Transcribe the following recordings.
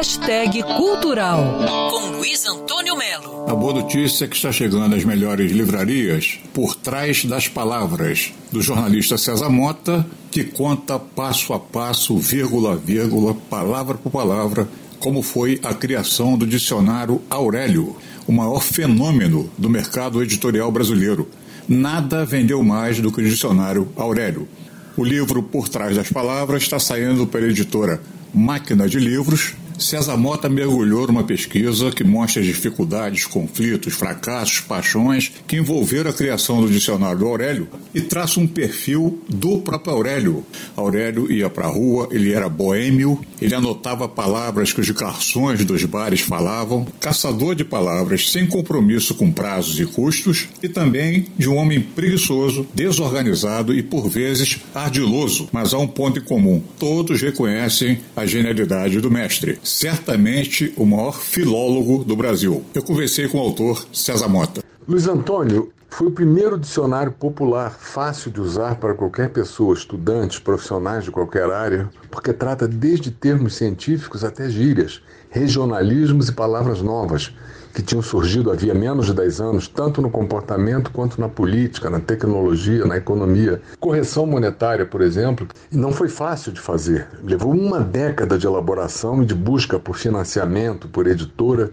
Hashtag Cultural, com Luiz Antônio Melo. A boa notícia é que está chegando às melhores livrarias Por Trás das Palavras, do jornalista César Mota, que conta passo a passo, vírgula a vírgula, palavra por palavra, como foi a criação do dicionário Aurélio, o maior fenômeno do mercado editorial brasileiro. Nada vendeu mais do que o dicionário Aurélio. O livro Por Trás das Palavras está saindo pela editora Máquina de Livros César Mota mergulhou numa pesquisa que mostra as dificuldades, conflitos, fracassos, paixões que envolveram a criação do dicionário do Aurélio e traça um perfil do próprio Aurélio. Aurélio ia para a rua, ele era boêmio, ele anotava palavras que os garçons dos bares falavam, caçador de palavras sem compromisso com prazos e custos e também de um homem preguiçoso, desorganizado e por vezes ardiloso. Mas há um ponto em comum: todos reconhecem a genialidade do mestre certamente o maior filólogo do Brasil. Eu conversei com o autor César Mota. Luiz Antônio foi o primeiro dicionário popular fácil de usar para qualquer pessoa, estudantes, profissionais de qualquer área, porque trata desde termos científicos até gírias, regionalismos e palavras novas que tinham surgido havia menos de 10 anos, tanto no comportamento quanto na política, na tecnologia, na economia. Correção monetária, por exemplo, não foi fácil de fazer. Levou uma década de elaboração e de busca por financiamento, por editora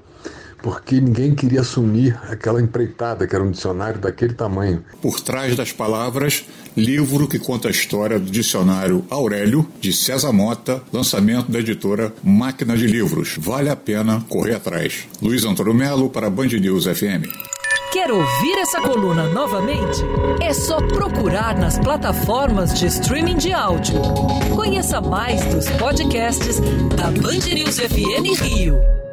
porque ninguém queria assumir aquela empreitada que era um dicionário daquele tamanho. Por trás das palavras, livro que conta a história do dicionário Aurélio, de César Mota, lançamento da editora Máquina de Livros. Vale a pena correr atrás. Luiz Antônio Melo para Band News FM. Quer ouvir essa coluna novamente? É só procurar nas plataformas de streaming de áudio. Conheça mais dos podcasts da Band News FM Rio.